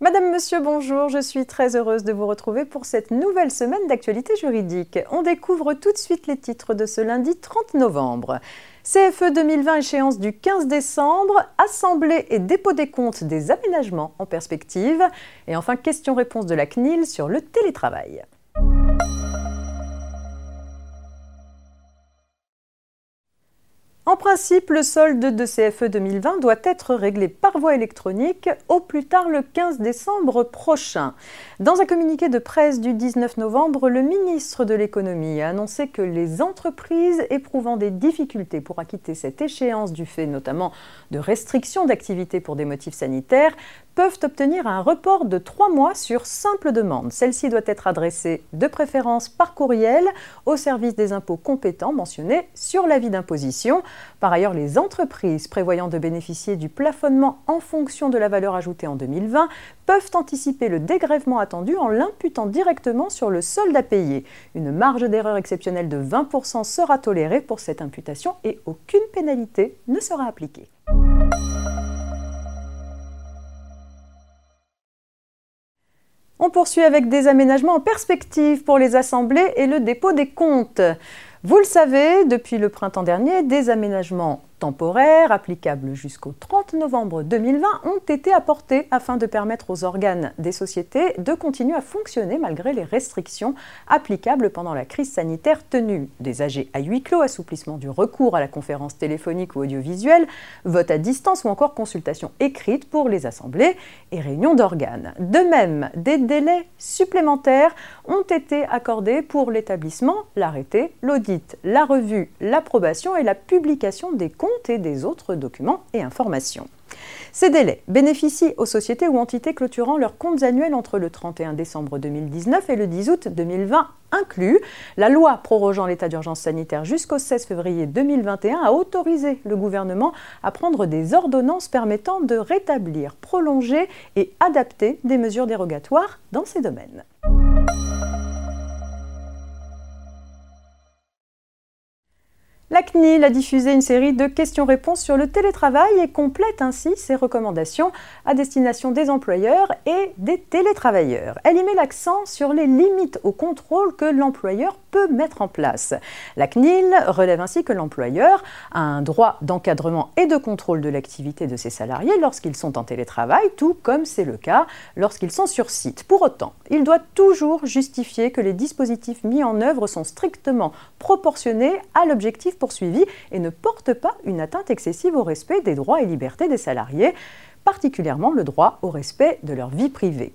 monsieur, bonjour. Je suis très heureuse de vous retrouver pour cette nouvelle semaine d'actualité juridique. On découvre tout de suite les titres de ce lundi 30 novembre. CFE 2020 échéance du 15 décembre, Assemblée et dépôt des comptes des aménagements en perspective. Et enfin, question-réponse de la CNIL sur le télétravail. En principe, le solde de CFE 2020 doit être réglé par voie électronique au plus tard le 15 décembre prochain. Dans un communiqué de presse du 19 novembre, le ministre de l'économie a annoncé que les entreprises éprouvant des difficultés pour acquitter cette échéance du fait notamment de restrictions d'activité pour des motifs sanitaires peuvent obtenir un report de trois mois sur simple demande. Celle-ci doit être adressée de préférence par courriel au service des impôts compétents mentionnés sur l'avis d'imposition. Par ailleurs, les entreprises prévoyant de bénéficier du plafonnement en fonction de la valeur ajoutée en 2020 peuvent anticiper le dégrèvement attendu en l'imputant directement sur le solde à payer. Une marge d'erreur exceptionnelle de 20% sera tolérée pour cette imputation et aucune pénalité ne sera appliquée. Poursuit avec des aménagements en perspective pour les assemblées et le dépôt des comptes. Vous le savez, depuis le printemps dernier, des aménagements temporaires applicables jusqu'au 30 novembre 2020 ont été apportés afin de permettre aux organes des sociétés de continuer à fonctionner malgré les restrictions applicables pendant la crise sanitaire tenue des AG à huis clos, assouplissement du recours à la conférence téléphonique ou audiovisuelle, vote à distance ou encore consultation écrite pour les assemblées et réunions d'organes. De même, des délais supplémentaires ont été accordés pour l'établissement, l'arrêté, l'audit, la revue, l'approbation et la publication des comptes et des autres documents et informations. Ces délais bénéficient aux sociétés ou entités clôturant leurs comptes annuels entre le 31 décembre 2019 et le 10 août 2020 inclus. La loi prorogeant l'état d'urgence sanitaire jusqu'au 16 février 2021 a autorisé le gouvernement à prendre des ordonnances permettant de rétablir, prolonger et adapter des mesures dérogatoires dans ces domaines. CNIL a diffusé une série de questions-réponses sur le télétravail et complète ainsi ses recommandations à destination des employeurs et des télétravailleurs. Elle y met l'accent sur les limites au contrôle que l'employeur mettre en place. La CNIL relève ainsi que l'employeur a un droit d'encadrement et de contrôle de l'activité de ses salariés lorsqu'ils sont en télétravail, tout comme c'est le cas lorsqu'ils sont sur site. Pour autant, il doit toujours justifier que les dispositifs mis en œuvre sont strictement proportionnés à l'objectif poursuivi et ne porte pas une atteinte excessive au respect des droits et libertés des salariés, particulièrement le droit au respect de leur vie privée.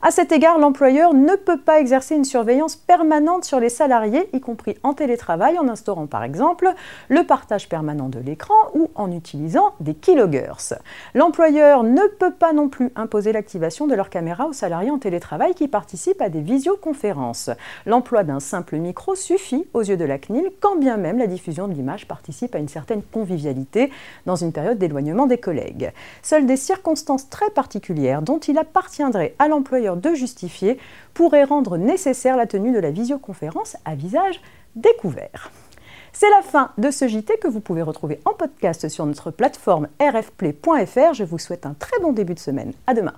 À cet égard, l'employeur ne peut pas exercer une surveillance permanente sur les salariés, y compris en télétravail, en instaurant par exemple le partage permanent de l'écran ou en utilisant des keyloggers. L'employeur ne peut pas non plus imposer l'activation de leur caméra aux salariés en télétravail qui participent à des visioconférences. L'emploi d'un simple micro suffit aux yeux de la CNIL, quand bien même la diffusion de l'image participe à une certaine convivialité dans une période d'éloignement des collègues. Seules des circonstances très particulières dont il appartiendrait à de justifier pourrait rendre nécessaire la tenue de la visioconférence à visage découvert. C'est la fin de ce JT que vous pouvez retrouver en podcast sur notre plateforme rfplay.fr. Je vous souhaite un très bon début de semaine. À demain.